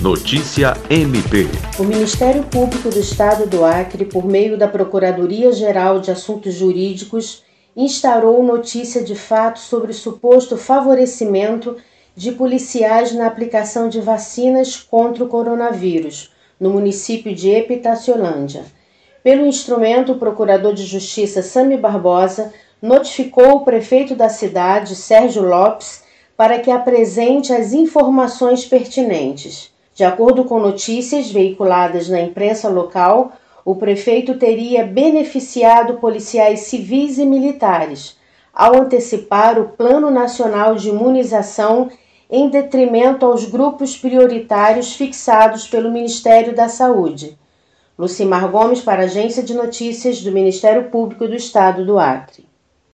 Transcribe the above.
Notícia MP. O Ministério Público do Estado do Acre, por meio da Procuradoria-Geral de Assuntos Jurídicos, instaurou notícia de fato sobre suposto favorecimento de policiais na aplicação de vacinas contra o coronavírus no município de Epitaciolândia. Pelo instrumento, o Procurador de Justiça Sami Barbosa notificou o prefeito da cidade, Sérgio Lopes, para que apresente as informações pertinentes. De acordo com notícias veiculadas na imprensa local, o prefeito teria beneficiado policiais civis e militares ao antecipar o Plano Nacional de Imunização em detrimento aos grupos prioritários fixados pelo Ministério da Saúde. Lucimar Gomes para a Agência de Notícias do Ministério Público do Estado do Acre.